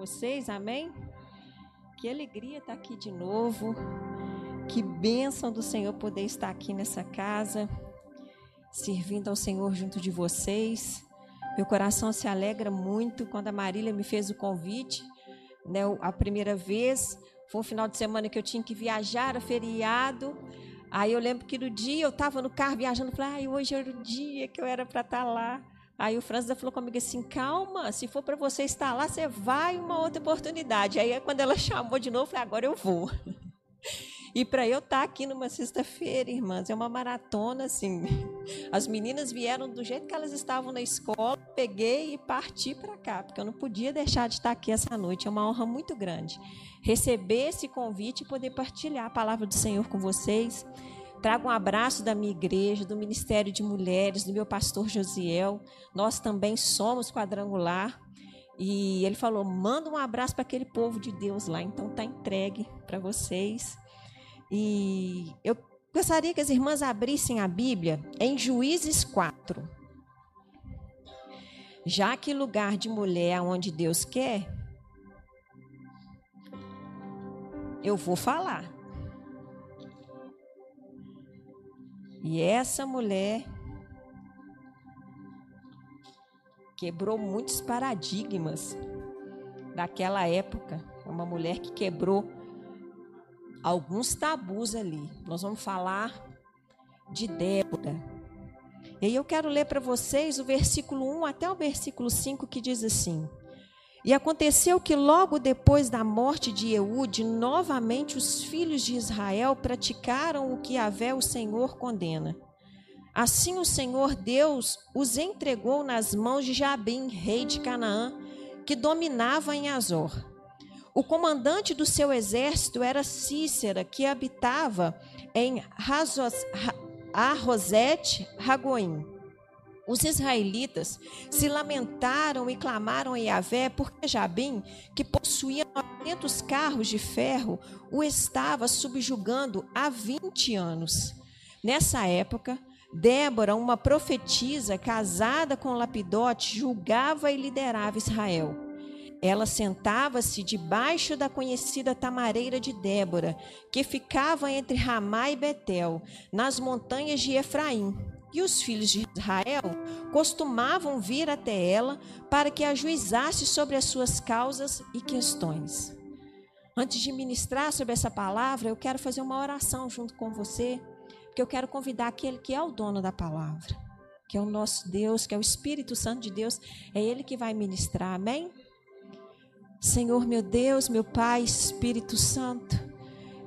vocês, amém? Que alegria estar aqui de novo. Que bênção do Senhor poder estar aqui nessa casa, servindo ao Senhor junto de vocês. Meu coração se alegra muito quando a Marília me fez o convite, né, a primeira vez. Foi um final de semana que eu tinha que viajar, era feriado. Aí eu lembro que no dia eu estava no carro viajando, falei, ah, hoje era o dia que eu era para estar lá. Aí o Francis falou comigo assim: calma, se for para você estar lá, você vai uma outra oportunidade. Aí quando ela chamou de novo, eu falei: agora eu vou. E para eu estar aqui numa sexta-feira, irmãs, é uma maratona assim. As meninas vieram do jeito que elas estavam na escola, peguei e parti para cá, porque eu não podia deixar de estar aqui essa noite. É uma honra muito grande receber esse convite e poder partilhar a palavra do Senhor com vocês. Trago um abraço da minha igreja, do Ministério de Mulheres, do meu pastor Josiel. Nós também somos quadrangular. E ele falou: manda um abraço para aquele povo de Deus lá. Então tá entregue para vocês. E eu gostaria que as irmãs abrissem a Bíblia em Juízes 4. Já que lugar de mulher onde Deus quer, eu vou falar. E essa mulher quebrou muitos paradigmas daquela época. É uma mulher que quebrou alguns tabus ali. Nós vamos falar de Débora. E aí eu quero ler para vocês o versículo 1 até o versículo 5 que diz assim: e aconteceu que logo depois da morte de Eude, novamente os filhos de Israel praticaram o que Avé o Senhor condena. Assim o Senhor Deus os entregou nas mãos de Jabim, rei de Canaã, que dominava em Azor. O comandante do seu exército era Cícera, que habitava em Arrosete Ragoim. Os israelitas se lamentaram e clamaram a Yahvé porque Jabim, que possuía 900 carros de ferro, o estava subjugando há 20 anos. Nessa época, Débora, uma profetisa casada com Lapidote, julgava e liderava Israel. Ela sentava-se debaixo da conhecida tamareira de Débora, que ficava entre Ramá e Betel, nas montanhas de Efraim. E os filhos de Israel costumavam vir até ela para que ajuizasse sobre as suas causas e questões. Antes de ministrar sobre essa palavra, eu quero fazer uma oração junto com você, porque eu quero convidar aquele que é o dono da palavra, que é o nosso Deus, que é o Espírito Santo de Deus, é ele que vai ministrar. Amém? Senhor, meu Deus, meu Pai, Espírito Santo,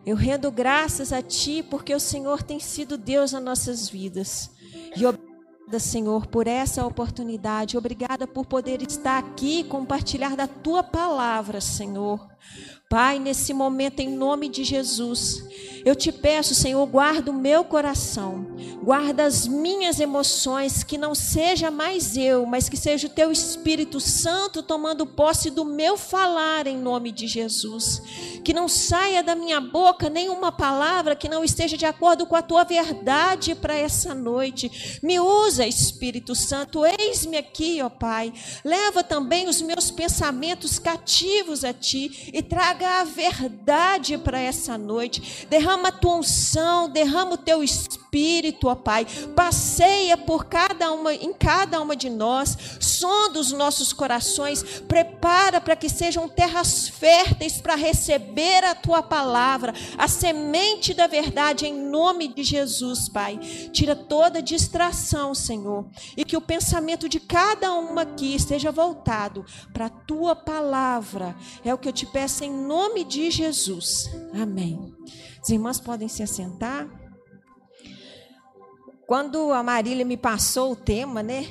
eu rendo graças a Ti porque o Senhor tem sido Deus nas nossas vidas. E obrigada, Senhor, por essa oportunidade. Obrigada por poder estar aqui e compartilhar da tua palavra, Senhor. Pai, nesse momento, em nome de Jesus, eu te peço, Senhor, guarda o meu coração, guarda as minhas emoções, que não seja mais eu, mas que seja o teu Espírito Santo tomando posse do meu falar, em nome de Jesus. Que não saia da minha boca nenhuma palavra que não esteja de acordo com a tua verdade para essa noite. Me usa, Espírito Santo, eis-me aqui, ó Pai. Leva também os meus pensamentos cativos a ti e traga a verdade para essa noite. Derrama a tua unção, derrama o teu espírito, ó Pai. Passeia por cada uma, em cada uma de nós, sonda os nossos corações, prepara para que sejam terras férteis para receber a tua palavra, a semente da verdade em nome de Jesus, Pai. Tira toda distração, Senhor, e que o pensamento de cada uma aqui esteja voltado para a tua palavra. É o que eu te peço em nome de Jesus. Amém. As irmãs podem se assentar. Quando a Marília me passou o tema, né?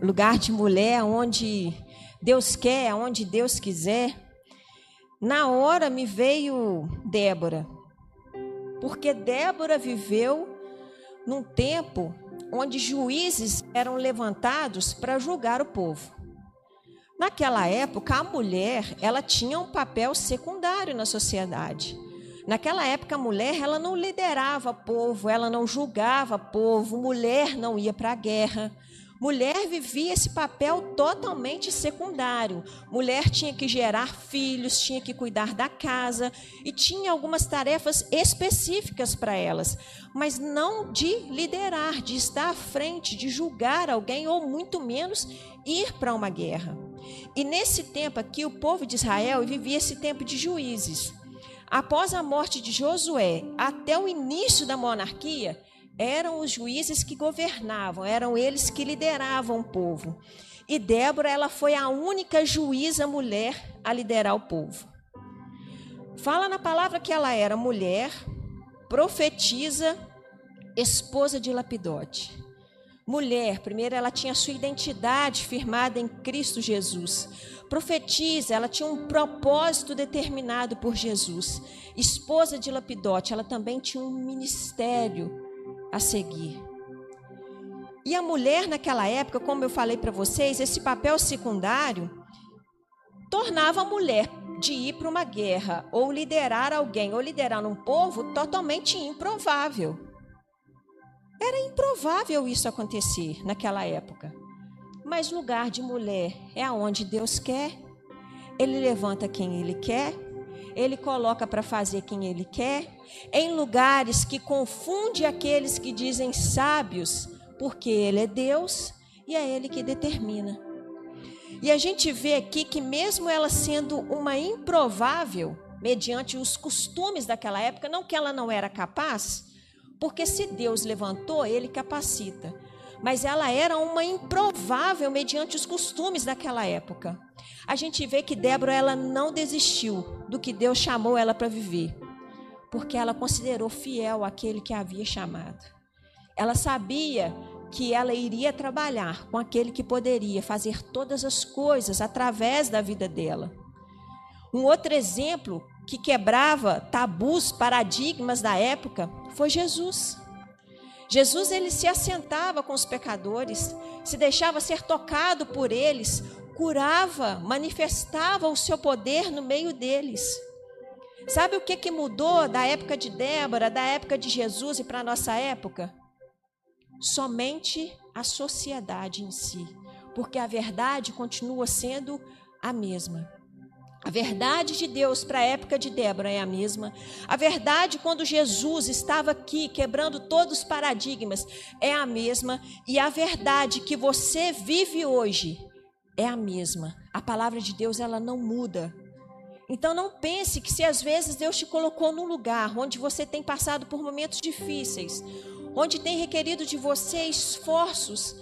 Lugar de mulher, onde Deus quer, onde Deus quiser. Na hora me veio Débora. Porque Débora viveu num tempo onde juízes eram levantados para julgar o povo. Naquela época, a mulher, ela tinha um papel secundário na sociedade. Naquela época, a mulher, ela não liderava povo, ela não julgava povo, mulher não ia para a guerra, Mulher vivia esse papel totalmente secundário. Mulher tinha que gerar filhos, tinha que cuidar da casa e tinha algumas tarefas específicas para elas, mas não de liderar, de estar à frente, de julgar alguém ou muito menos ir para uma guerra. E nesse tempo aqui, o povo de Israel vivia esse tempo de juízes. Após a morte de Josué, até o início da monarquia, eram os juízes que governavam, eram eles que lideravam o povo. E Débora, ela foi a única juíza mulher a liderar o povo. Fala na palavra que ela era mulher, profetiza, esposa de Lapidote. Mulher, primeiro ela tinha sua identidade firmada em Cristo Jesus. Profetiza, ela tinha um propósito determinado por Jesus. Esposa de Lapidote, ela também tinha um ministério a seguir. E a mulher naquela época, como eu falei para vocês, esse papel secundário tornava a mulher de ir para uma guerra ou liderar alguém ou liderar um povo totalmente improvável. Era improvável isso acontecer naquela época. Mas lugar de mulher é aonde Deus quer. Ele levanta quem ele quer ele coloca para fazer quem ele quer, em lugares que confunde aqueles que dizem sábios, porque ele é Deus e é ele que determina. E a gente vê aqui que mesmo ela sendo uma improvável, mediante os costumes daquela época, não que ela não era capaz, porque se Deus levantou, ele capacita. Mas ela era uma improvável mediante os costumes daquela época a gente vê que Débora ela não desistiu do que Deus chamou ela para viver, porque ela considerou fiel aquele que a havia chamado. Ela sabia que ela iria trabalhar com aquele que poderia fazer todas as coisas através da vida dela. Um outro exemplo que quebrava tabus, paradigmas da época foi Jesus. Jesus ele se assentava com os pecadores, se deixava ser tocado por eles, curava, manifestava o seu poder no meio deles. Sabe o que, que mudou da época de Débora, da época de Jesus e para a nossa época? Somente a sociedade em si. Porque a verdade continua sendo a mesma. A verdade de Deus para a época de Débora é a mesma. A verdade quando Jesus estava aqui quebrando todos os paradigmas é a mesma. E a verdade que você vive hoje é a mesma. A palavra de Deus ela não muda. Então não pense que se às vezes Deus te colocou num lugar onde você tem passado por momentos difíceis, onde tem requerido de você esforços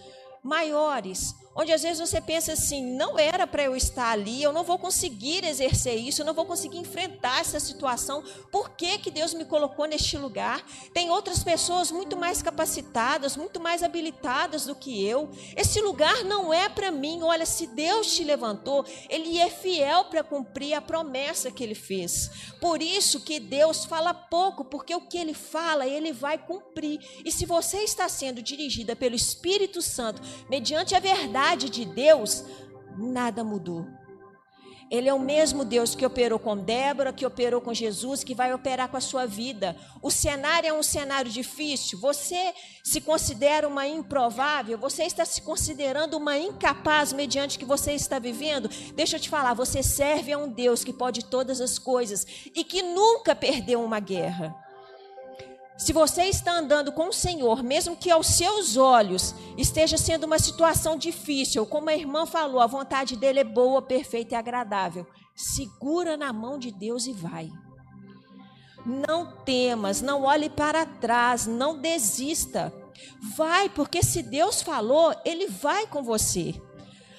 maiores, onde às vezes você pensa assim: não era para eu estar ali, eu não vou conseguir exercer isso, eu não vou conseguir enfrentar essa situação. Por que, que Deus me colocou neste lugar? Tem outras pessoas muito mais capacitadas, muito mais habilitadas do que eu. Esse lugar não é para mim. Olha, se Deus te levantou, Ele é fiel para cumprir a promessa que Ele fez. Por isso que Deus fala pouco, porque o que Ele fala, Ele vai cumprir. E se você está sendo dirigida pelo Espírito Santo, mediante a verdade, vontade de Deus, nada mudou. Ele é o mesmo Deus que operou com Débora, que operou com Jesus, que vai operar com a sua vida. O cenário é um cenário difícil. Você se considera uma improvável? Você está se considerando uma incapaz mediante o que você está vivendo? Deixa eu te falar, você serve a um Deus que pode todas as coisas e que nunca perdeu uma guerra. Se você está andando com o Senhor, mesmo que aos seus olhos esteja sendo uma situação difícil, como a irmã falou, a vontade dele é boa, perfeita e agradável. Segura na mão de Deus e vai. Não temas, não olhe para trás, não desista. Vai, porque se Deus falou, ele vai com você.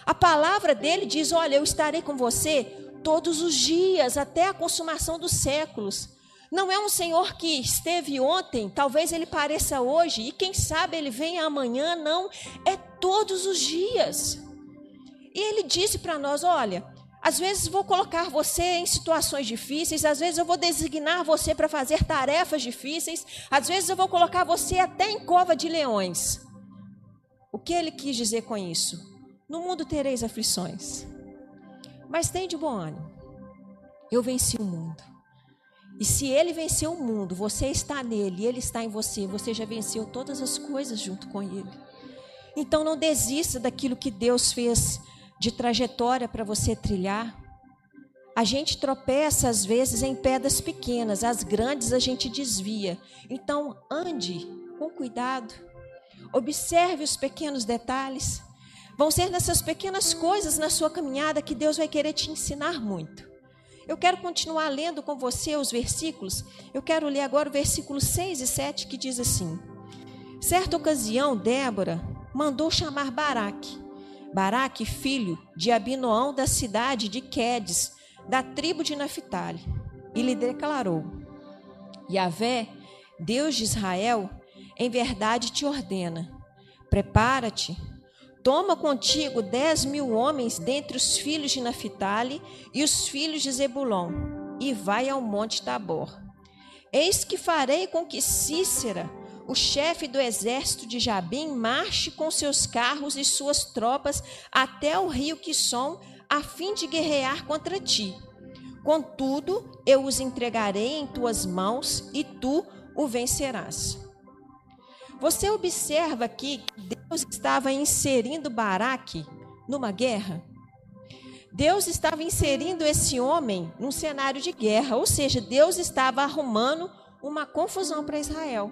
A palavra dele diz: Olha, eu estarei com você todos os dias, até a consumação dos séculos. Não é um Senhor que esteve ontem, talvez ele pareça hoje, e quem sabe ele venha amanhã, não, é todos os dias. E ele disse para nós: olha, às vezes vou colocar você em situações difíceis, às vezes eu vou designar você para fazer tarefas difíceis, às vezes eu vou colocar você até em cova de leões. O que ele quis dizer com isso? No mundo tereis aflições, mas tem de bom ânimo. Eu venci o mundo. E se ele venceu o mundo, você está nele, ele está em você, você já venceu todas as coisas junto com ele. Então não desista daquilo que Deus fez de trajetória para você trilhar. A gente tropeça às vezes em pedras pequenas, as grandes a gente desvia. Então ande com cuidado. Observe os pequenos detalhes. Vão ser nessas pequenas coisas na sua caminhada que Deus vai querer te ensinar muito. Eu quero continuar lendo com você os versículos. Eu quero ler agora o versículo 6 e 7 que diz assim: Certa ocasião, Débora mandou chamar Baraque. Baraque, filho de Abinoão da cidade de Quedes, da tribo de Naphtali, e lhe declarou: Yahvé, Deus de Israel, em verdade te ordena: prepara-te Toma contigo dez mil homens dentre os filhos de Naphtali e os filhos de Zebulon, e vai ao monte Tabor. Eis que farei com que Cícera, o chefe do exército de Jabim, marche com seus carros e suas tropas até o rio Quisson, a fim de guerrear contra ti. Contudo, eu os entregarei em tuas mãos e tu o vencerás. Você observa aqui que Deus estava inserindo Baraque numa guerra? Deus estava inserindo esse homem num cenário de guerra, ou seja, Deus estava arrumando uma confusão para Israel.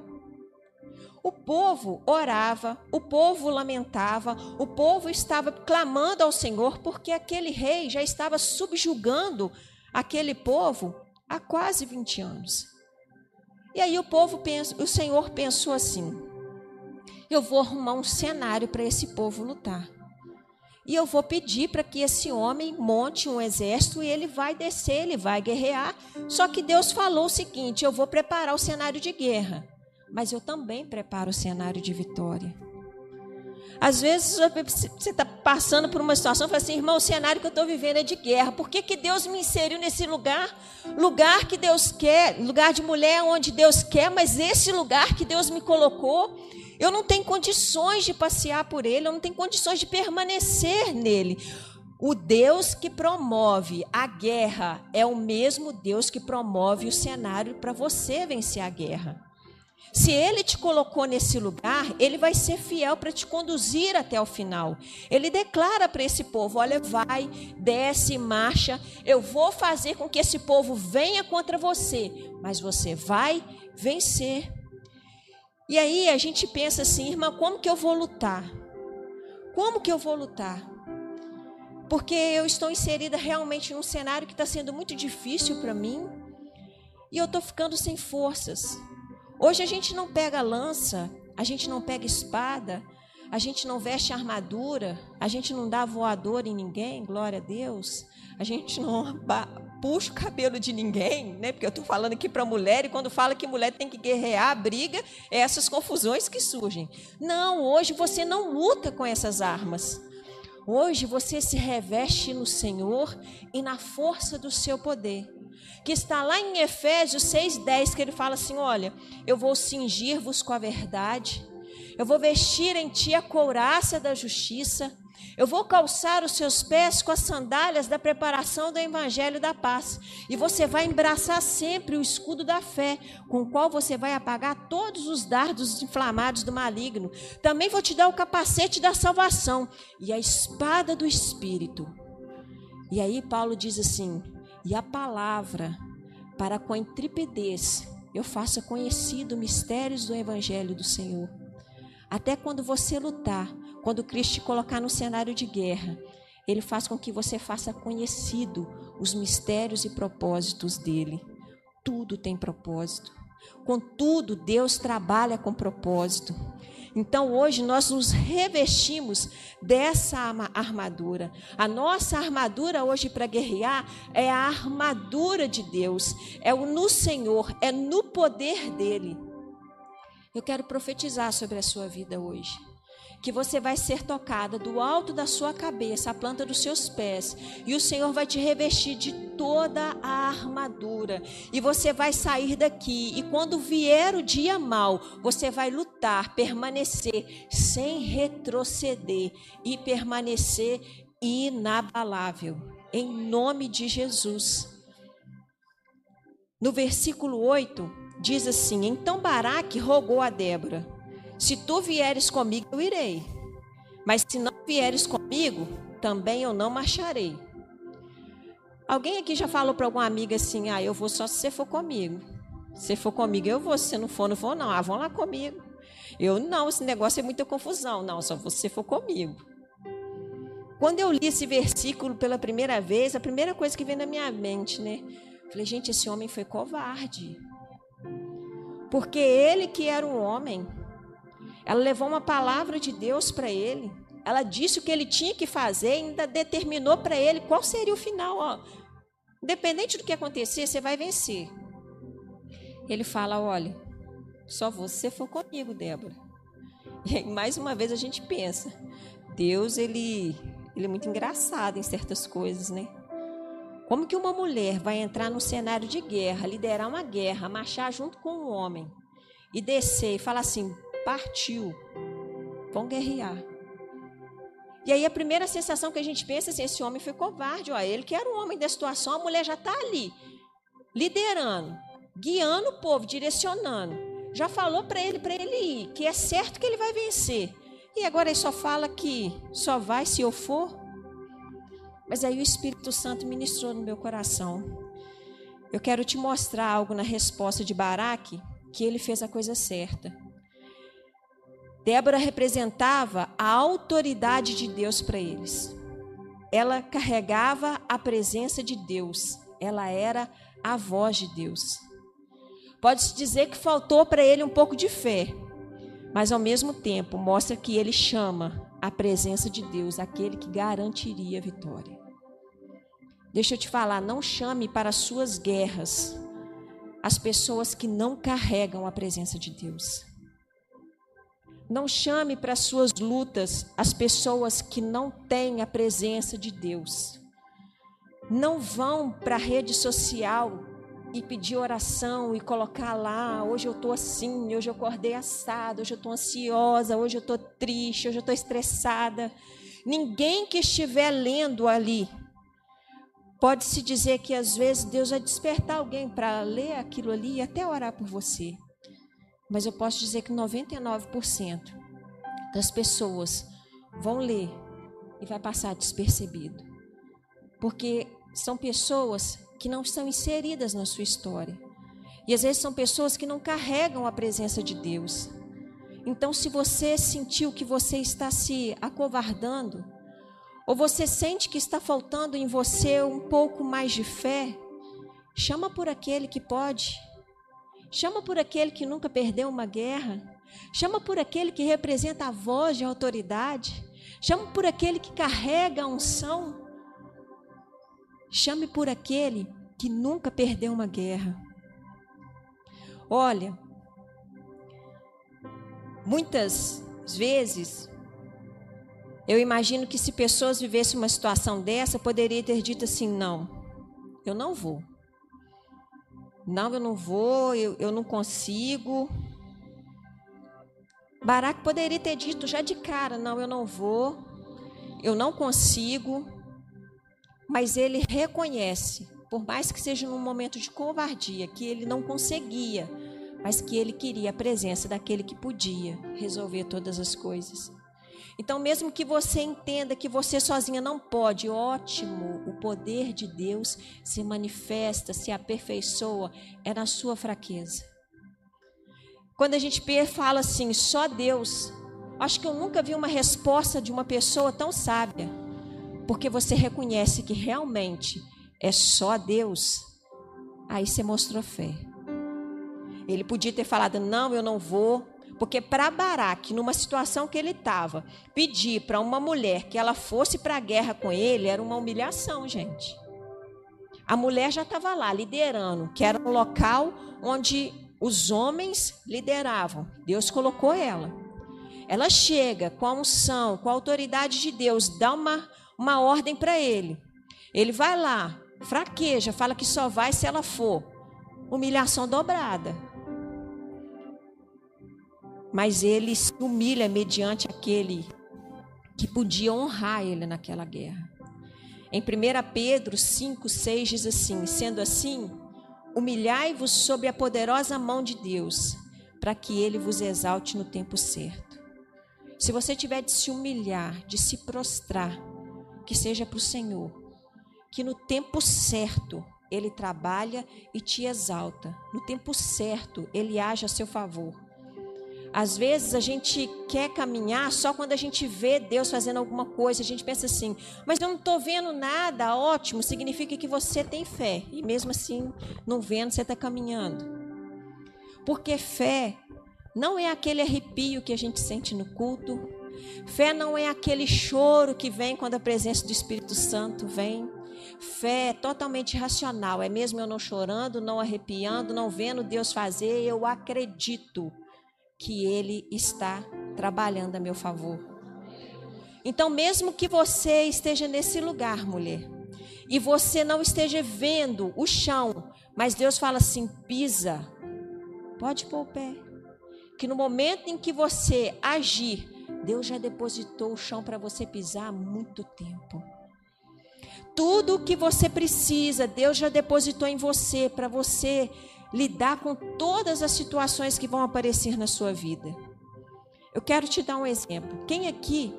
O povo orava, o povo lamentava, o povo estava clamando ao Senhor porque aquele rei já estava subjugando aquele povo há quase 20 anos. E aí o povo pensa, o Senhor pensou assim: eu vou arrumar um cenário para esse povo lutar. E eu vou pedir para que esse homem monte um exército e ele vai descer, ele vai guerrear. Só que Deus falou o seguinte: eu vou preparar o cenário de guerra, mas eu também preparo o cenário de vitória. Às vezes você está passando por uma situação e fala assim, irmão, o cenário que eu estou vivendo é de guerra. Por que, que Deus me inseriu nesse lugar? Lugar que Deus quer, lugar de mulher onde Deus quer, mas esse lugar que Deus me colocou, eu não tenho condições de passear por ele, eu não tenho condições de permanecer nele. O Deus que promove a guerra é o mesmo Deus que promove o cenário para você vencer a guerra. Se ele te colocou nesse lugar, ele vai ser fiel para te conduzir até o final. Ele declara para esse povo: olha, vai, desce, marcha. Eu vou fazer com que esse povo venha contra você, mas você vai vencer. E aí a gente pensa assim, irmã, como que eu vou lutar? Como que eu vou lutar? Porque eu estou inserida realmente num cenário que está sendo muito difícil para mim e eu estou ficando sem forças. Hoje a gente não pega lança, a gente não pega espada, a gente não veste armadura, a gente não dá voador em ninguém, glória a Deus. A gente não puxa o cabelo de ninguém, né? Porque eu estou falando aqui para mulher e quando fala que mulher tem que guerrear, briga, é essas confusões que surgem. Não, hoje você não luta com essas armas. Hoje você se reveste no Senhor e na força do seu poder. Que está lá em Efésios 6:10 que ele fala assim: "Olha, eu vou cingir-vos com a verdade, eu vou vestir em ti a couraça da justiça, eu vou calçar os seus pés com as sandálias da preparação do evangelho da paz. E você vai embraçar sempre o escudo da fé, com o qual você vai apagar todos os dardos inflamados do maligno. Também vou te dar o capacete da salvação e a espada do espírito. E aí Paulo diz assim: "E a palavra para com a intrepidez eu faça conhecido mistérios do evangelho do Senhor. Até quando você lutar quando Cristo te colocar no cenário de guerra, ele faz com que você faça conhecido os mistérios e propósitos dele. Tudo tem propósito. Contudo, Deus trabalha com propósito. Então hoje nós nos revestimos dessa armadura. A nossa armadura hoje para guerrear é a armadura de Deus, é o no Senhor, é no poder dele. Eu quero profetizar sobre a sua vida hoje que você vai ser tocada do alto da sua cabeça, a planta dos seus pés, e o Senhor vai te revestir de toda a armadura, e você vai sair daqui, e quando vier o dia mal, você vai lutar, permanecer sem retroceder e permanecer inabalável, em nome de Jesus. No versículo 8, diz assim: Então Baraque rogou a Débora se tu vieres comigo, eu irei. Mas se não vieres comigo, também eu não marcharei. Alguém aqui já falou para alguma amiga assim: ah, eu vou só se você for comigo. Se for comigo, eu vou. Se você não for, não vou, não. Ah, vão lá comigo. Eu não, esse negócio é muita confusão. Não, só você for comigo. Quando eu li esse versículo pela primeira vez, a primeira coisa que veio na minha mente, né? Falei, gente, esse homem foi covarde. Porque ele que era um homem, ela levou uma palavra de Deus para ele. Ela disse o que ele tinha que fazer, ainda determinou para ele qual seria o final. Ó. Independente do que acontecer, você vai vencer. Ele fala: olha, só você for comigo, Débora. E aí, mais uma vez a gente pensa, Deus ele, ele é muito engraçado em certas coisas, né? Como que uma mulher vai entrar num cenário de guerra, liderar uma guerra, marchar junto com um homem e descer e falar assim: partiu, vão guerrear. E aí a primeira sensação que a gente pensa é assim: esse homem foi covarde, ó, ele que era um homem da situação, a mulher já está ali, liderando, guiando o povo, direcionando. Já falou para ele, para ele ir, que é certo que ele vai vencer. E agora ele só fala que só vai se eu for. Mas aí o Espírito Santo ministrou no meu coração. Eu quero te mostrar algo na resposta de Baraque, que ele fez a coisa certa. Débora representava a autoridade de Deus para eles. Ela carregava a presença de Deus. Ela era a voz de Deus. Pode-se dizer que faltou para ele um pouco de fé, mas ao mesmo tempo mostra que ele chama a presença de Deus, aquele que garantiria a vitória. Deixa eu te falar, não chame para as suas guerras as pessoas que não carregam a presença de Deus. Não chame para as suas lutas as pessoas que não têm a presença de Deus. Não vão para a rede social e pedir oração e colocar lá, hoje eu estou assim, hoje eu acordei assado, hoje eu estou ansiosa, hoje eu estou triste, hoje eu estou estressada. Ninguém que estiver lendo ali pode se dizer que às vezes Deus vai despertar alguém para ler aquilo ali e até orar por você. Mas eu posso dizer que 99% das pessoas vão ler e vai passar despercebido. Porque são pessoas que não estão inseridas na sua história. E às vezes são pessoas que não carregam a presença de Deus. Então, se você sentiu que você está se acovardando, ou você sente que está faltando em você um pouco mais de fé, chama por aquele que pode. Chama por aquele que nunca perdeu uma guerra. Chama por aquele que representa a voz de autoridade. Chama por aquele que carrega a unção. Chame por aquele que nunca perdeu uma guerra. Olha, muitas vezes eu imagino que se pessoas vivessem uma situação dessa, poderia ter dito assim: não, eu não vou. Não, eu não vou, eu, eu não consigo. Barack poderia ter dito já de cara: não, eu não vou, eu não consigo. Mas ele reconhece, por mais que seja num momento de covardia, que ele não conseguia, mas que ele queria a presença daquele que podia resolver todas as coisas. Então, mesmo que você entenda que você sozinha não pode, ótimo, o poder de Deus se manifesta, se aperfeiçoa, é na sua fraqueza. Quando a gente fala assim, só Deus, acho que eu nunca vi uma resposta de uma pessoa tão sábia, porque você reconhece que realmente é só Deus, aí você mostrou fé. Ele podia ter falado: não, eu não vou, porque para Baraque, numa situação que ele estava, pedir para uma mulher que ela fosse para a guerra com ele era uma humilhação, gente. A mulher já estava lá liderando, que era um local onde os homens lideravam. Deus colocou ela. Ela chega com a unção, com a autoridade de Deus, dá uma, uma ordem para ele. Ele vai lá, fraqueja, fala que só vai se ela for. Humilhação dobrada mas ele se humilha mediante aquele que podia honrar ele naquela guerra. Em 1 Pedro 5, 6 diz assim: Sendo assim, humilhai-vos sob a poderosa mão de Deus, para que ele vos exalte no tempo certo. Se você tiver de se humilhar, de se prostrar, que seja para o Senhor, que no tempo certo ele trabalha e te exalta. No tempo certo, ele age a seu favor. Às vezes a gente quer caminhar só quando a gente vê Deus fazendo alguma coisa. A gente pensa assim, mas eu não estou vendo nada, ótimo, significa que você tem fé. E mesmo assim, não vendo, você está caminhando. Porque fé não é aquele arrepio que a gente sente no culto. Fé não é aquele choro que vem quando a presença do Espírito Santo vem. Fé é totalmente racional, é mesmo eu não chorando, não arrepiando, não vendo Deus fazer, eu acredito que Ele está trabalhando a meu favor. Então, mesmo que você esteja nesse lugar, mulher, e você não esteja vendo o chão, mas Deus fala assim: pisa, pode pôr o pé. Que no momento em que você agir, Deus já depositou o chão para você pisar há muito tempo. Tudo o que você precisa, Deus já depositou em você para você lidar com todas as situações que vão aparecer na sua vida. Eu quero te dar um exemplo. Quem aqui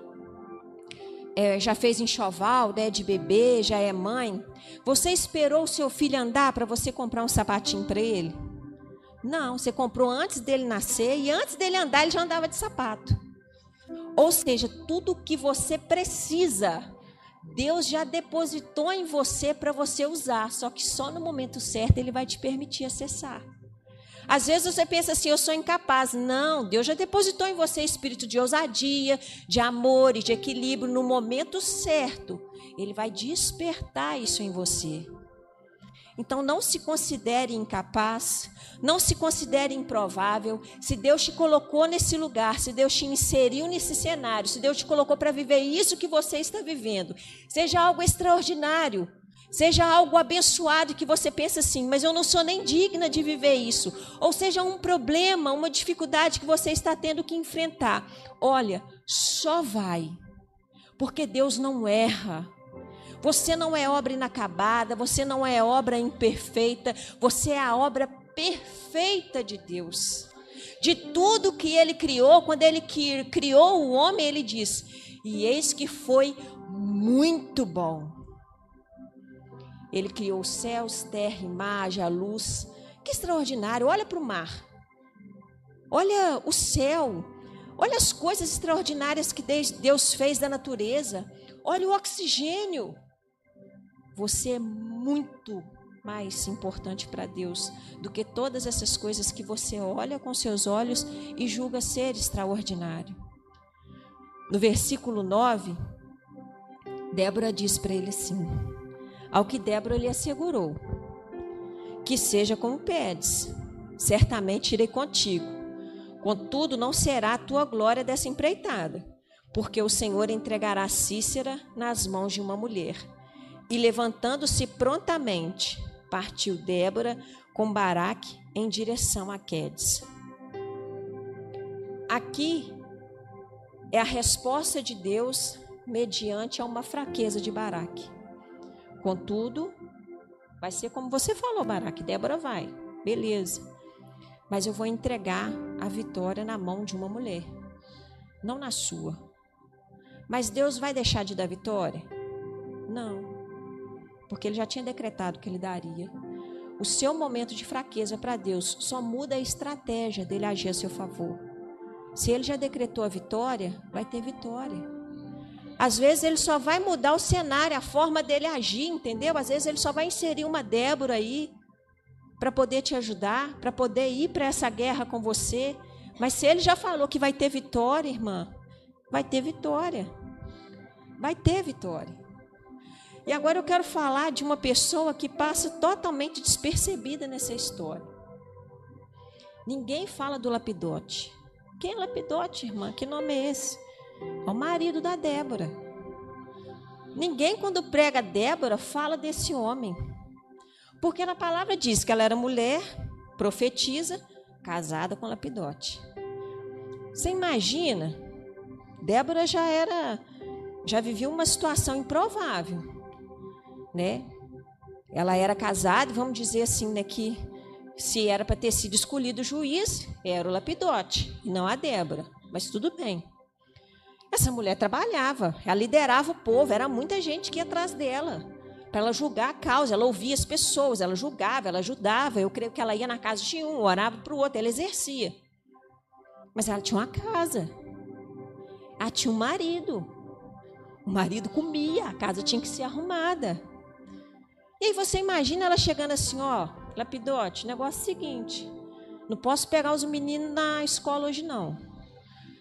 é, já fez enxoval, né, de bebê, já é mãe? Você esperou o seu filho andar para você comprar um sapatinho para ele? Não, você comprou antes dele nascer e antes dele andar ele já andava de sapato. Ou seja, tudo o que você precisa Deus já depositou em você para você usar, só que só no momento certo ele vai te permitir acessar. Às vezes você pensa assim, eu sou incapaz. Não, Deus já depositou em você espírito de ousadia, de amor e de equilíbrio no momento certo. Ele vai despertar isso em você. Então não se considere incapaz, não se considere improvável. Se Deus te colocou nesse lugar, se Deus te inseriu nesse cenário, se Deus te colocou para viver isso que você está vivendo, seja algo extraordinário, seja algo abençoado que você pensa assim, mas eu não sou nem digna de viver isso, ou seja um problema, uma dificuldade que você está tendo que enfrentar. Olha, só vai, porque Deus não erra. Você não é obra inacabada, você não é obra imperfeita, você é a obra perfeita de Deus. De tudo que ele criou, quando ele criou o homem, ele diz: E eis que foi muito bom. Ele criou céus, terra mar, a luz. Que extraordinário! Olha para o mar. Olha o céu. Olha as coisas extraordinárias que Deus fez da natureza. Olha o oxigênio. Você é muito mais importante para Deus do que todas essas coisas que você olha com seus olhos e julga ser extraordinário. No versículo 9, Débora diz para ele assim: Ao que Débora lhe assegurou: Que seja como pedes, certamente irei contigo. Contudo, não será a tua glória dessa empreitada, porque o Senhor entregará Cícera nas mãos de uma mulher e levantando-se prontamente, partiu Débora com Baraque em direção a Quedes. Aqui é a resposta de Deus mediante a uma fraqueza de Baraque. Contudo, vai ser como você falou, Baraque, Débora vai, beleza. Mas eu vou entregar a vitória na mão de uma mulher, não na sua. Mas Deus vai deixar de dar vitória? Não porque ele já tinha decretado que ele daria. O seu momento de fraqueza para Deus só muda a estratégia dele agir a seu favor. Se ele já decretou a vitória, vai ter vitória. Às vezes ele só vai mudar o cenário, a forma dele agir, entendeu? Às vezes ele só vai inserir uma Débora aí para poder te ajudar, para poder ir para essa guerra com você. Mas se ele já falou que vai ter vitória, irmã, vai ter vitória. Vai ter vitória. E agora eu quero falar de uma pessoa que passa totalmente despercebida nessa história. Ninguém fala do Lapidote. Quem é Lapidote, irmã? Que nome é esse? É o marido da Débora. Ninguém, quando prega Débora, fala desse homem. Porque na palavra diz que ela era mulher, profetiza, casada com Lapidote. Você imagina? Débora já era, já vivia uma situação improvável né? Ela era casada, vamos dizer assim, né, que se era para ter sido escolhido o juiz, era o Lapidote, e não a Débora. Mas tudo bem. Essa mulher trabalhava, ela liderava o povo, era muita gente que ia atrás dela para ela julgar a causa. Ela ouvia as pessoas, ela julgava, ela ajudava. Eu creio que ela ia na casa de um, orava para o outro, ela exercia. Mas ela tinha uma casa. Ela tinha um marido. O marido comia, a casa tinha que ser arrumada. E aí você imagina ela chegando assim, ó, lapidote, negócio é o seguinte, não posso pegar os meninos na escola hoje não.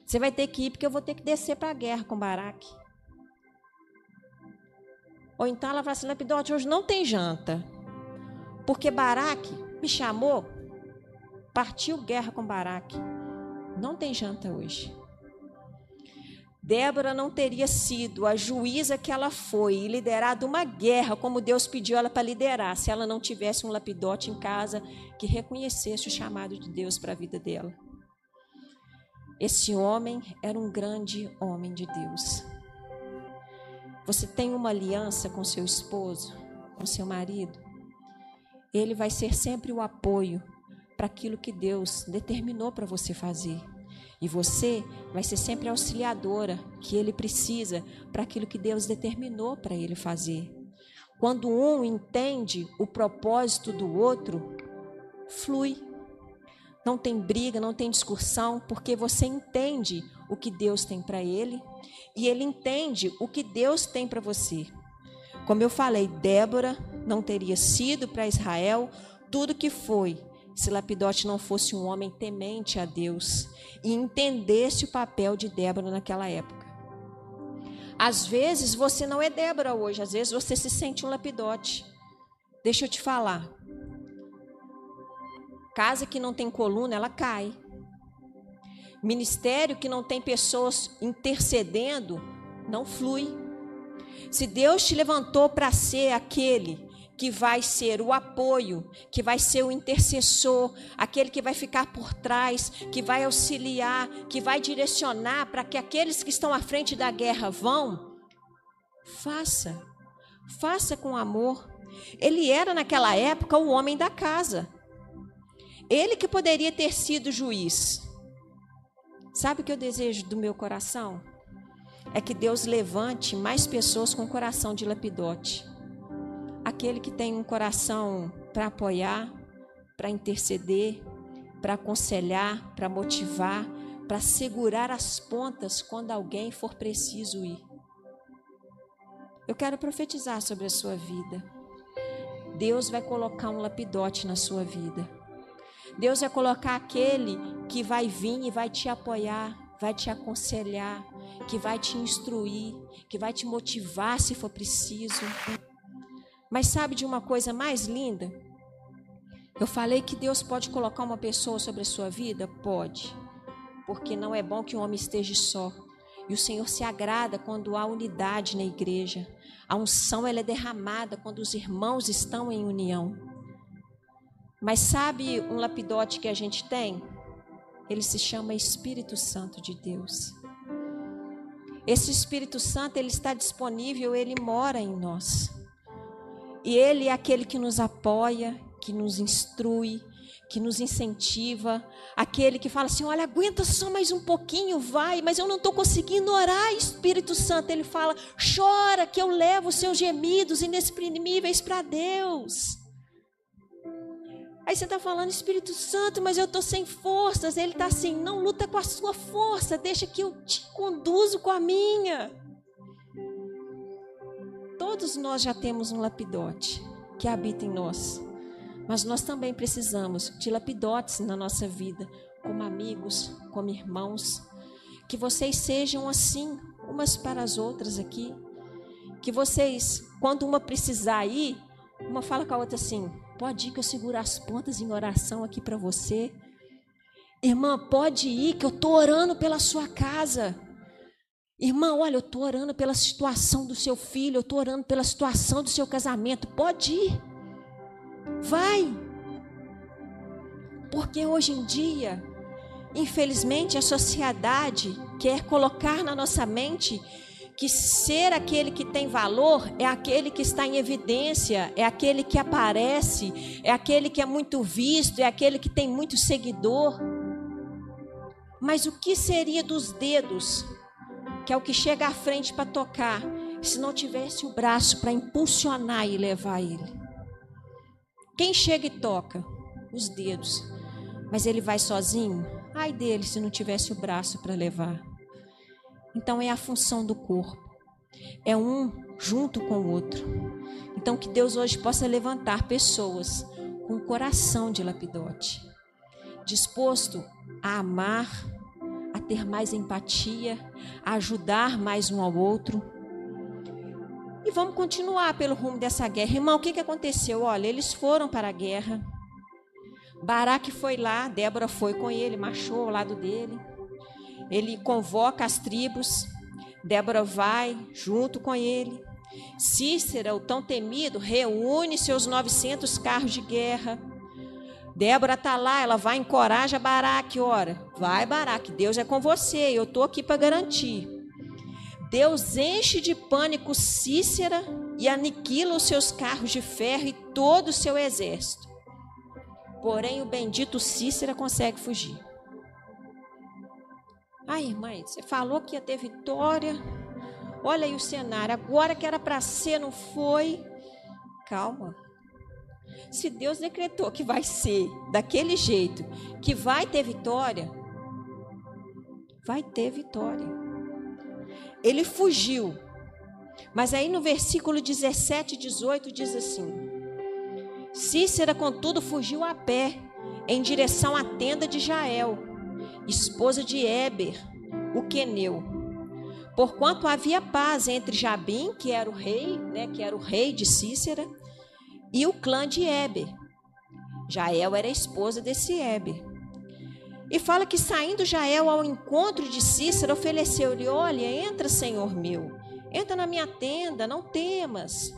Você vai ter que ir porque eu vou ter que descer para a guerra com Baraque. Ou então ela fala assim, Lapidote, hoje não tem janta. Porque Baraque me chamou, partiu guerra com Baraque. Não tem janta hoje. Débora não teria sido a juíza que ela foi e liderado uma guerra como Deus pediu ela para liderar, se ela não tivesse um lapidote em casa que reconhecesse o chamado de Deus para a vida dela. Esse homem era um grande homem de Deus. Você tem uma aliança com seu esposo, com seu marido, ele vai ser sempre o apoio para aquilo que Deus determinou para você fazer. E você vai ser sempre a auxiliadora que ele precisa para aquilo que Deus determinou para ele fazer. Quando um entende o propósito do outro, flui. Não tem briga, não tem discussão, porque você entende o que Deus tem para ele e ele entende o que Deus tem para você. Como eu falei, Débora não teria sido para Israel tudo que foi se Lapidote não fosse um homem temente a Deus e entendesse o papel de Débora naquela época. Às vezes você não é Débora hoje, às vezes você se sente um Lapidote. Deixa eu te falar. Casa que não tem coluna, ela cai. Ministério que não tem pessoas intercedendo, não flui. Se Deus te levantou para ser aquele que vai ser o apoio, que vai ser o intercessor, aquele que vai ficar por trás, que vai auxiliar, que vai direcionar para que aqueles que estão à frente da guerra vão, faça. Faça com amor. Ele era naquela época o homem da casa. Ele que poderia ter sido juiz. Sabe o que eu desejo do meu coração? É que Deus levante mais pessoas com coração de lapidote. Aquele que tem um coração para apoiar, para interceder, para aconselhar, para motivar, para segurar as pontas quando alguém for preciso ir. Eu quero profetizar sobre a sua vida. Deus vai colocar um lapidote na sua vida. Deus vai colocar aquele que vai vir e vai te apoiar, vai te aconselhar, que vai te instruir, que vai te motivar se for preciso. Mas sabe de uma coisa mais linda? Eu falei que Deus pode colocar uma pessoa sobre a sua vida? Pode. Porque não é bom que um homem esteja só. E o Senhor se agrada quando há unidade na igreja. A unção ela é derramada quando os irmãos estão em união. Mas sabe um lapidote que a gente tem? Ele se chama Espírito Santo de Deus. Esse Espírito Santo, ele está disponível, ele mora em nós. E ele é aquele que nos apoia, que nos instrui, que nos incentiva, aquele que fala assim: olha, aguenta só mais um pouquinho, vai, mas eu não estou conseguindo orar, Espírito Santo. Ele fala: chora, que eu levo os seus gemidos inexprimíveis para Deus. Aí você está falando, Espírito Santo, mas eu estou sem forças. Ele está assim, não luta com a sua força, deixa que eu te conduzo com a minha. Todos nós já temos um lapidote que habita em nós. Mas nós também precisamos de lapidotes na nossa vida, como amigos, como irmãos. Que vocês sejam assim, umas para as outras aqui. Que vocês, quando uma precisar ir, uma fala com a outra assim: Pode ir que eu seguro as pontas em oração aqui para você. Irmã, pode ir que eu estou orando pela sua casa. Irmã, olha, eu estou orando pela situação do seu filho, eu estou orando pela situação do seu casamento. Pode ir. Vai. Porque hoje em dia, infelizmente, a sociedade quer colocar na nossa mente que ser aquele que tem valor é aquele que está em evidência, é aquele que aparece, é aquele que é muito visto, é aquele que tem muito seguidor. Mas o que seria dos dedos que é o que chega à frente para tocar, se não tivesse o braço para impulsionar e levar ele. Quem chega e toca? Os dedos. Mas ele vai sozinho? Ai dele se não tivesse o braço para levar. Então é a função do corpo. É um junto com o outro. Então que Deus hoje possa levantar pessoas com o coração de lapidote, disposto a amar, a ter mais empatia, a ajudar mais um ao outro. E vamos continuar pelo rumo dessa guerra. Irmão, o que, que aconteceu? Olha, eles foram para a guerra. Baraque foi lá, Débora foi com ele, marchou ao lado dele. Ele convoca as tribos, Débora vai junto com ele. Cícera, o tão temido, reúne seus 900 carros de guerra. Débora está lá, ela vai encoraja Baraque, ora, vai Baraque, Deus é com você, eu estou aqui para garantir. Deus enche de pânico Cícera e aniquila os seus carros de ferro e todo o seu exército. Porém, o bendito Cícera consegue fugir. Ai, mãe, você falou que ia ter vitória. Olha aí o cenário. Agora que era para ser, não foi. Calma. Se Deus decretou que vai ser daquele jeito, que vai ter vitória, vai ter vitória. Ele fugiu. Mas aí no versículo 17 e 18 diz assim: Cícera, contudo, fugiu a pé em direção à tenda de Jael, esposa de Éber, o queneu. Porquanto havia paz entre Jabim, que era o rei, né, que era o rei de Cícera, e o clã de Éber. Jael era esposa desse Éber. E fala que saindo Jael ao encontro de Cícera, ofereceu-lhe: Olha, entra, senhor meu, entra na minha tenda, não temas.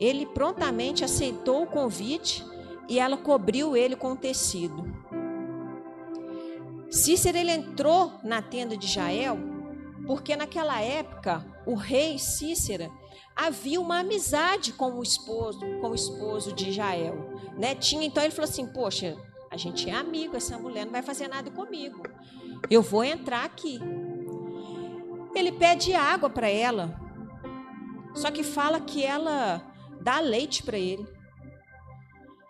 Ele prontamente aceitou o convite e ela cobriu ele com tecido. Cícero ele entrou na tenda de Jael porque naquela época o rei Cícera havia uma amizade com o esposo, com o esposo de Jael, né? Tinha então ele falou assim: "Poxa, a gente é amigo, essa mulher não vai fazer nada comigo. Eu vou entrar aqui". Ele pede água para ela. Só que fala que ela dá leite para ele.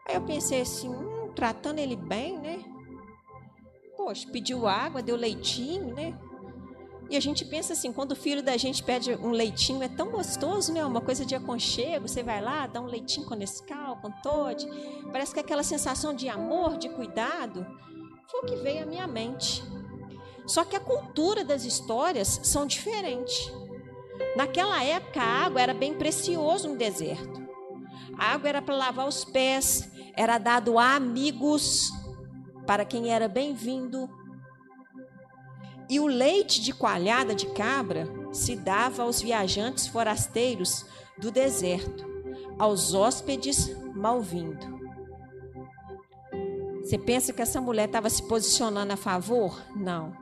Aí eu pensei assim, hum, tratando ele bem, né? Poxa, pediu água, deu leitinho, né? E a gente pensa assim, quando o filho da gente pede um leitinho, é tão gostoso, né? Uma coisa de aconchego, você vai lá, dá um leitinho com Nescau, com Todd. Parece que é aquela sensação de amor, de cuidado, foi o que veio à minha mente. Só que a cultura das histórias são diferentes. Naquela época, a água era bem precioso no deserto. A água era para lavar os pés, era dado a amigos, para quem era bem-vindo. E o leite de coalhada de cabra se dava aos viajantes forasteiros do deserto, aos hóspedes mal-vindo. Você pensa que essa mulher estava se posicionando a favor? Não.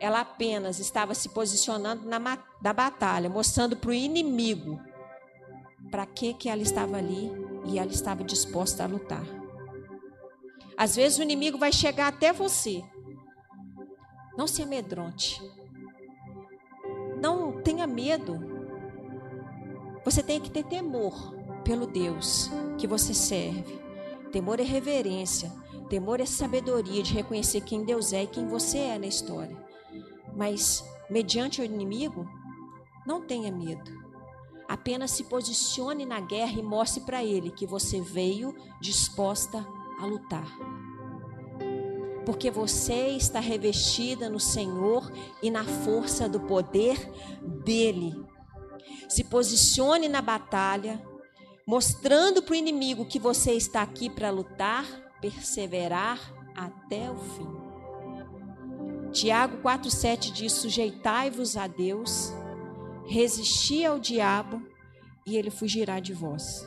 Ela apenas estava se posicionando na, na batalha, mostrando para o inimigo para que, que ela estava ali e ela estava disposta a lutar. Às vezes o inimigo vai chegar até você. Não se amedronte. Não tenha medo. Você tem que ter temor pelo Deus que você serve. Temor é reverência. Temor é sabedoria de reconhecer quem Deus é e quem você é na história. Mas, mediante o inimigo, não tenha medo. Apenas se posicione na guerra e mostre para ele que você veio disposta a lutar. Porque você está revestida no Senhor e na força do poder dele. Se posicione na batalha, mostrando para o inimigo que você está aqui para lutar, perseverar até o fim. Tiago 4,7 diz: Sujeitai-vos a Deus Resisti ao diabo e ele fugirá de vós.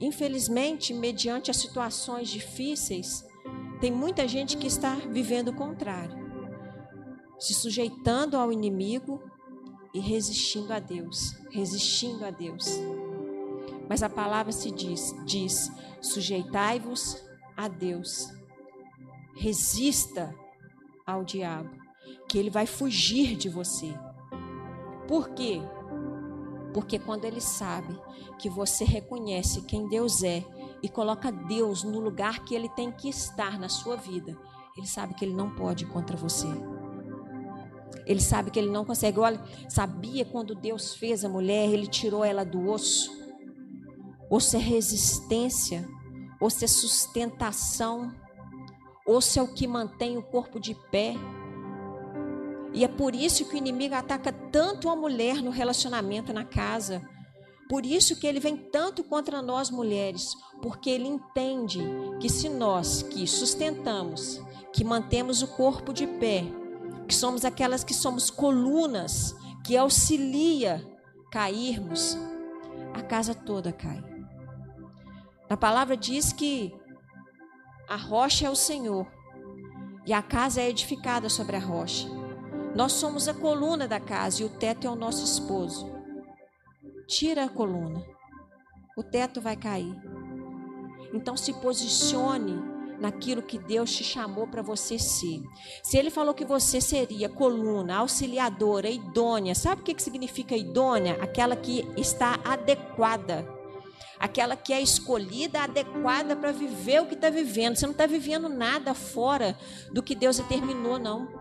Infelizmente, mediante as situações difíceis, tem muita gente que está vivendo o contrário, se sujeitando ao inimigo e resistindo a Deus, resistindo a Deus. Mas a palavra se diz, diz: sujeitai-vos a Deus. Resista ao diabo. que ele vai fugir de você. Por quê? Porque quando ele sabe que você reconhece quem Deus é e coloca Deus no lugar que ele tem que estar na sua vida, ele sabe que ele não pode ir contra você. Ele sabe que ele não consegue. Olha, sabia quando Deus fez a mulher, ele tirou ela do osso. Osso é resistência, osso é sustentação, osso é o que mantém o corpo de pé. E é por isso que o inimigo ataca tanto a mulher no relacionamento na casa. Por isso que ele vem tanto contra nós mulheres, porque ele entende que se nós que sustentamos, que mantemos o corpo de pé, que somos aquelas que somos colunas, que auxilia cairmos, a casa toda cai. A palavra diz que a rocha é o Senhor e a casa é edificada sobre a rocha. Nós somos a coluna da casa e o teto é o nosso esposo. Tira a coluna, o teto vai cair. Então se posicione naquilo que Deus te chamou para você ser. Se Ele falou que você seria coluna, auxiliadora, idônea, sabe o que, que significa idônea? Aquela que está adequada. Aquela que é escolhida, adequada para viver o que está vivendo. Você não está vivendo nada fora do que Deus determinou, não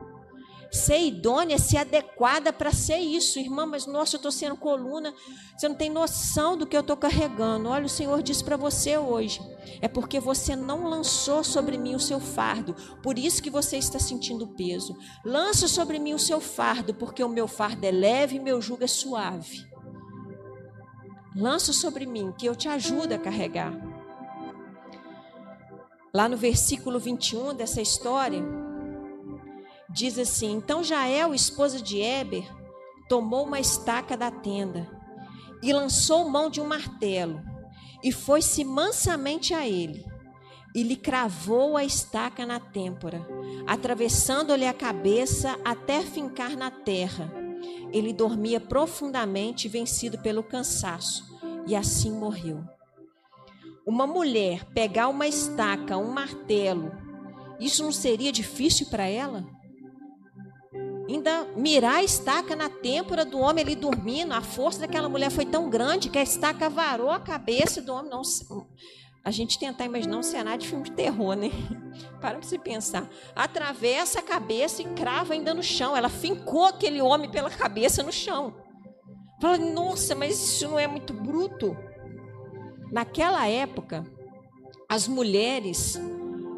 ser idônea, ser adequada para ser isso. Irmã, mas nossa, eu estou sendo coluna. Você não tem noção do que eu estou carregando. Olha, o Senhor disse para você hoje. É porque você não lançou sobre mim o seu fardo. Por isso que você está sentindo peso. Lança sobre mim o seu fardo, porque o meu fardo é leve e meu jugo é suave. Lança sobre mim, que eu te ajudo a carregar. Lá no versículo 21 dessa história, diz assim: Então Jael, esposa de Eber, tomou uma estaca da tenda e lançou mão de um martelo e foi-se mansamente a ele e lhe cravou a estaca na têmpora, atravessando-lhe a cabeça até fincar na terra. Ele dormia profundamente, vencido pelo cansaço, e assim morreu. Uma mulher pegar uma estaca, um martelo, isso não seria difícil para ela? Ainda mirar a estaca na têmpora do homem ali dormindo. A força daquela mulher foi tão grande que a estaca varou a cabeça do homem. Não, a gente tentar imaginar um cenário de filme de terror, né? Para você pensar. Atravessa a cabeça e crava ainda no chão. Ela fincou aquele homem pela cabeça no chão. Fala, nossa, mas isso não é muito bruto? Naquela época, as mulheres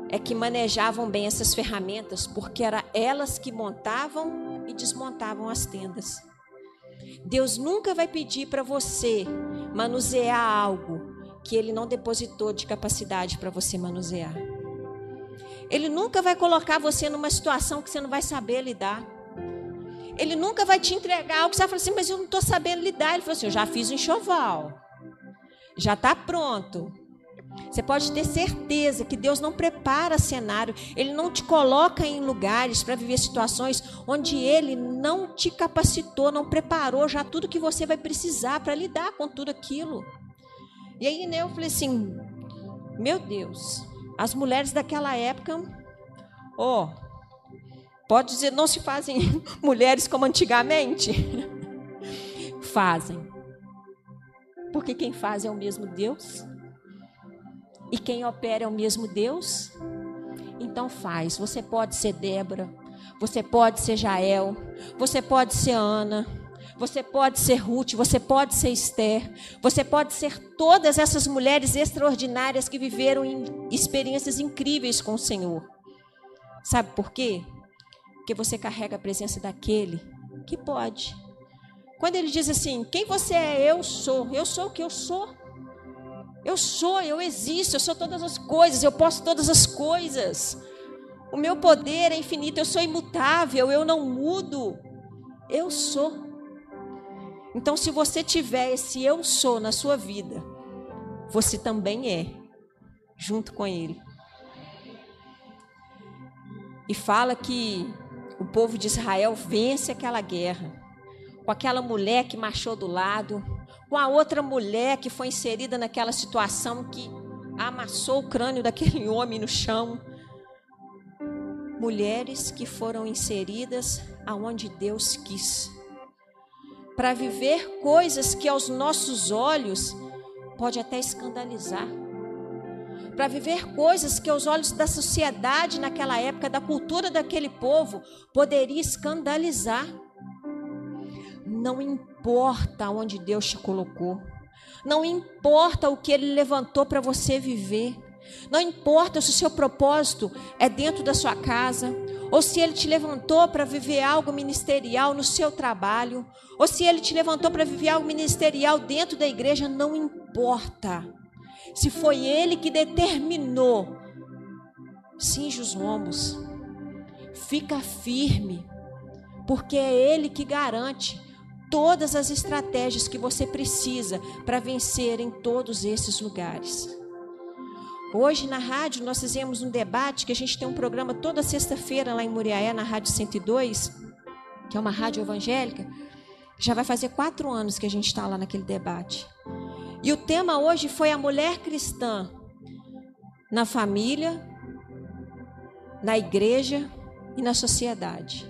é que manejavam bem essas ferramentas, porque era elas que montavam e desmontavam as tendas. Deus nunca vai pedir para você manusear algo que ele não depositou de capacidade para você manusear. Ele nunca vai colocar você numa situação que você não vai saber lidar. Ele nunca vai te entregar algo que você vai falar assim, mas eu não estou sabendo lidar. Ele falou assim: eu já fiz o enxoval, já está pronto. Você pode ter certeza que Deus não prepara cenário, Ele não te coloca em lugares para viver situações onde Ele não te capacitou, não preparou já tudo que você vai precisar para lidar com tudo aquilo. E aí né, eu falei assim: meu Deus, as mulheres daquela época, ó, oh, pode dizer, não se fazem mulheres como antigamente? fazem. Porque quem faz é o mesmo Deus. E quem opera é o mesmo Deus? Então faz. Você pode ser Débora, você pode ser Jael, você pode ser Ana, você pode ser Ruth, você pode ser Esther, você pode ser todas essas mulheres extraordinárias que viveram experiências incríveis com o Senhor. Sabe por quê? Porque você carrega a presença daquele que pode. Quando ele diz assim: Quem você é? Eu sou. Eu sou o que eu sou. Eu sou, eu existo, eu sou todas as coisas, eu posso todas as coisas. O meu poder é infinito, eu sou imutável, eu não mudo. Eu sou. Então, se você tiver esse eu sou na sua vida, você também é, junto com Ele. E fala que o povo de Israel vence aquela guerra, com aquela mulher que marchou do lado, com a outra mulher que foi inserida naquela situação que amassou o crânio daquele homem no chão. mulheres que foram inseridas aonde Deus quis, para viver coisas que aos nossos olhos pode até escandalizar, para viver coisas que aos olhos da sociedade naquela época, da cultura daquele povo, poderia escandalizar. Não importa onde Deus te colocou. Não importa o que ele levantou para você viver. Não importa se o seu propósito é dentro da sua casa, ou se ele te levantou para viver algo ministerial no seu trabalho, ou se ele te levantou para viver algo ministerial dentro da igreja, não importa. Se foi ele que determinou, cinge os ombros, fica firme, porque é ele que garante todas as estratégias que você precisa para vencer em todos esses lugares. Hoje na rádio nós fizemos um debate que a gente tem um programa toda sexta-feira lá em Muriaé, na Rádio 102, que é uma rádio evangélica. Já vai fazer quatro anos que a gente está lá naquele debate. E o tema hoje foi a mulher cristã na família, na igreja e na sociedade.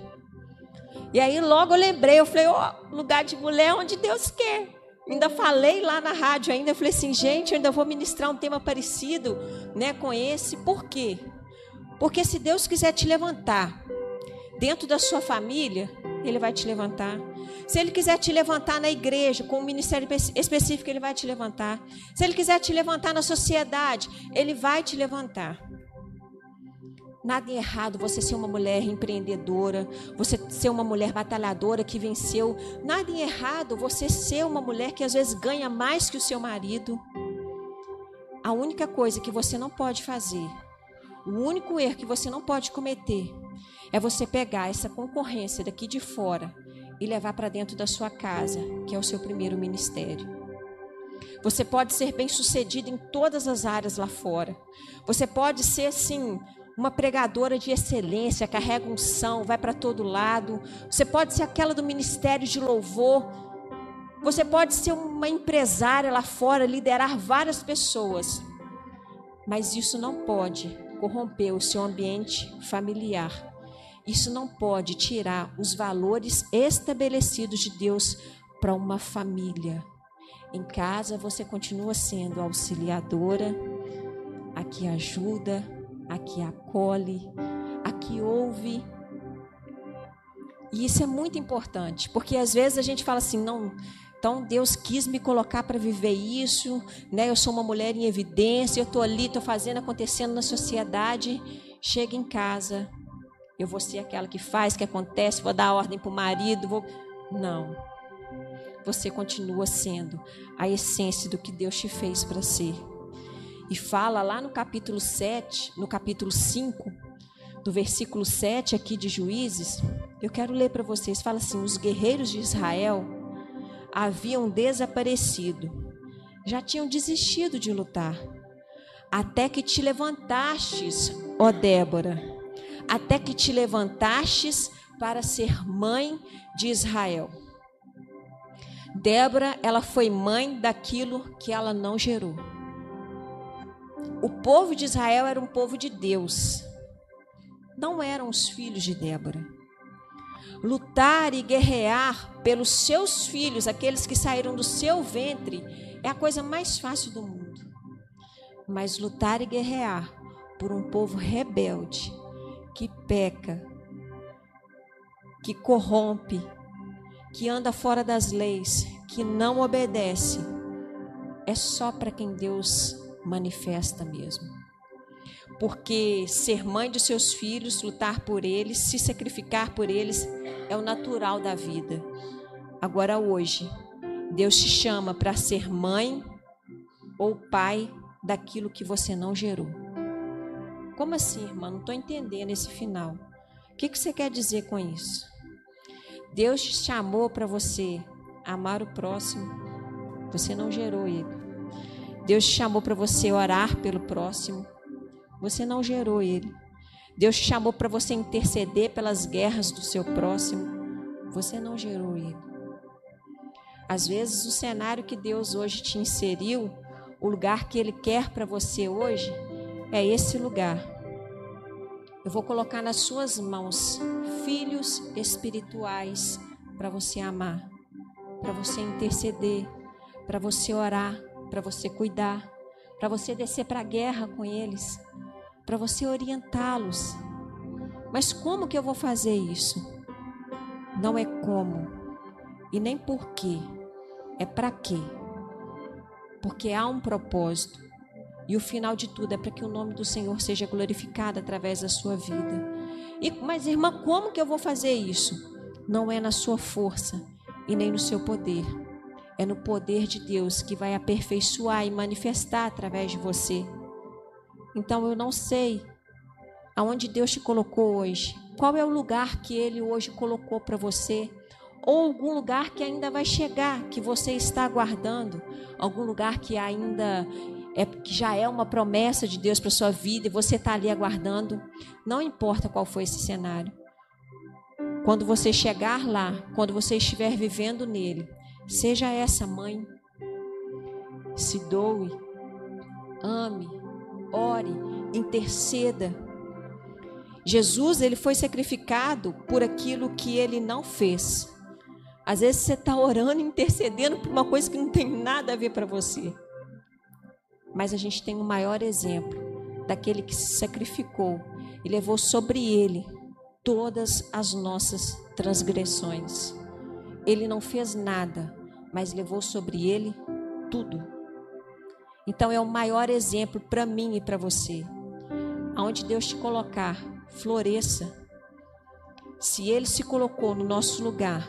E aí logo eu lembrei, eu falei, ó, oh, lugar de mulher onde Deus quer. Ainda falei lá na rádio ainda, eu falei assim, gente, eu ainda vou ministrar um tema parecido, né, com esse. Por quê? Porque se Deus quiser te levantar dentro da sua família, ele vai te levantar. Se ele quiser te levantar na igreja, com um ministério específico, ele vai te levantar. Se ele quiser te levantar na sociedade, ele vai te levantar. Nada errado você ser uma mulher empreendedora, você ser uma mulher batalhadora que venceu. Nada errado você ser uma mulher que às vezes ganha mais que o seu marido. A única coisa que você não pode fazer, o único erro que você não pode cometer, é você pegar essa concorrência daqui de fora e levar para dentro da sua casa, que é o seu primeiro ministério. Você pode ser bem sucedido em todas as áreas lá fora. Você pode ser, assim, uma pregadora de excelência, carrega unção, vai para todo lado. Você pode ser aquela do ministério de louvor. Você pode ser uma empresária lá fora, liderar várias pessoas. Mas isso não pode corromper o seu ambiente familiar. Isso não pode tirar os valores estabelecidos de Deus para uma família. Em casa você continua sendo auxiliadora, a que ajuda, a que acolhe, a que ouve. E isso é muito importante, porque às vezes a gente fala assim, não, então Deus quis me colocar para viver isso, né? Eu sou uma mulher em evidência, eu estou ali, estou fazendo acontecendo na sociedade. Chega em casa, eu vou ser aquela que faz, que acontece, vou dar ordem para o marido, vou. Não. Você continua sendo a essência do que Deus te fez para ser e fala lá no capítulo 7, no capítulo 5, do versículo 7 aqui de Juízes, eu quero ler para vocês. Fala assim: os guerreiros de Israel haviam desaparecido, já tinham desistido de lutar, até que te levantastes, ó Débora, até que te levantastes para ser mãe de Israel. Débora, ela foi mãe daquilo que ela não gerou. O povo de Israel era um povo de Deus. Não eram os filhos de Débora. Lutar e guerrear pelos seus filhos, aqueles que saíram do seu ventre, é a coisa mais fácil do mundo. Mas lutar e guerrear por um povo rebelde, que peca, que corrompe, que anda fora das leis, que não obedece, é só para quem Deus manifesta mesmo. Porque ser mãe de seus filhos, lutar por eles, se sacrificar por eles, é o natural da vida. Agora, hoje, Deus te chama para ser mãe ou pai daquilo que você não gerou. Como assim, irmã? Não estou entendendo esse final. O que, que você quer dizer com isso? Deus te chamou para você amar o próximo, você não gerou ele. Deus te chamou para você orar pelo próximo. Você não gerou ele. Deus te chamou para você interceder pelas guerras do seu próximo. Você não gerou ele. Às vezes, o cenário que Deus hoje te inseriu, o lugar que Ele quer para você hoje, é esse lugar. Eu vou colocar nas suas mãos filhos espirituais para você amar, para você interceder, para você orar, para você cuidar, para você descer para a guerra com eles, para você orientá-los. Mas como que eu vou fazer isso? Não é como e nem por quê, é para quê. Porque há um propósito. E o final de tudo é para que o nome do Senhor seja glorificado através da sua vida. E, mas, irmã, como que eu vou fazer isso? Não é na sua força e nem no seu poder. É no poder de Deus que vai aperfeiçoar e manifestar através de você. Então eu não sei aonde Deus te colocou hoje. Qual é o lugar que Ele hoje colocou para você? Ou algum lugar que ainda vai chegar, que você está aguardando? Algum lugar que ainda é que já é uma promessa de Deus para sua vida e você está ali aguardando. Não importa qual foi esse cenário. Quando você chegar lá, quando você estiver vivendo nele, seja essa mãe, se doe, ame, ore, interceda. Jesus ele foi sacrificado por aquilo que ele não fez. Às vezes você está orando, intercedendo por uma coisa que não tem nada a ver para você. Mas a gente tem o um maior exemplo daquele que se sacrificou e levou sobre ele todas as nossas transgressões. Ele não fez nada, mas levou sobre ele tudo. Então é o maior exemplo para mim e para você. Aonde Deus te colocar, floresça. Se ele se colocou no nosso lugar,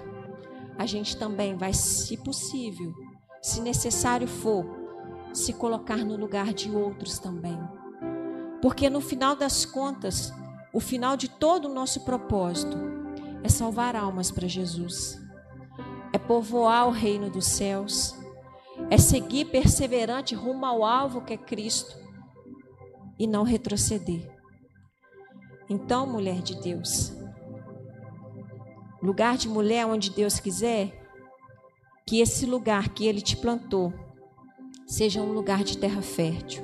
a gente também vai, se possível, se necessário for, se colocar no lugar de outros também. Porque no final das contas, o final de todo o nosso propósito é salvar almas para Jesus, povoar o reino dos céus, é seguir perseverante rumo ao alvo que é Cristo e não retroceder. Então, mulher de Deus, lugar de mulher onde Deus quiser, que esse lugar que Ele te plantou seja um lugar de terra fértil.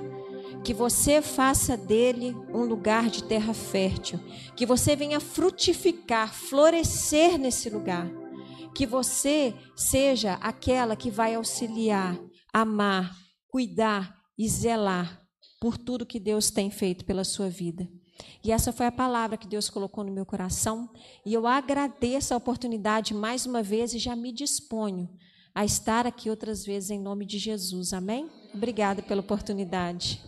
Que você faça dele um lugar de terra fértil. Que você venha frutificar, florescer nesse lugar. Que você seja aquela que vai auxiliar, amar, cuidar e zelar por tudo que Deus tem feito pela sua vida. E essa foi a palavra que Deus colocou no meu coração. E eu agradeço a oportunidade mais uma vez e já me disponho a estar aqui outras vezes em nome de Jesus. Amém? Obrigada pela oportunidade.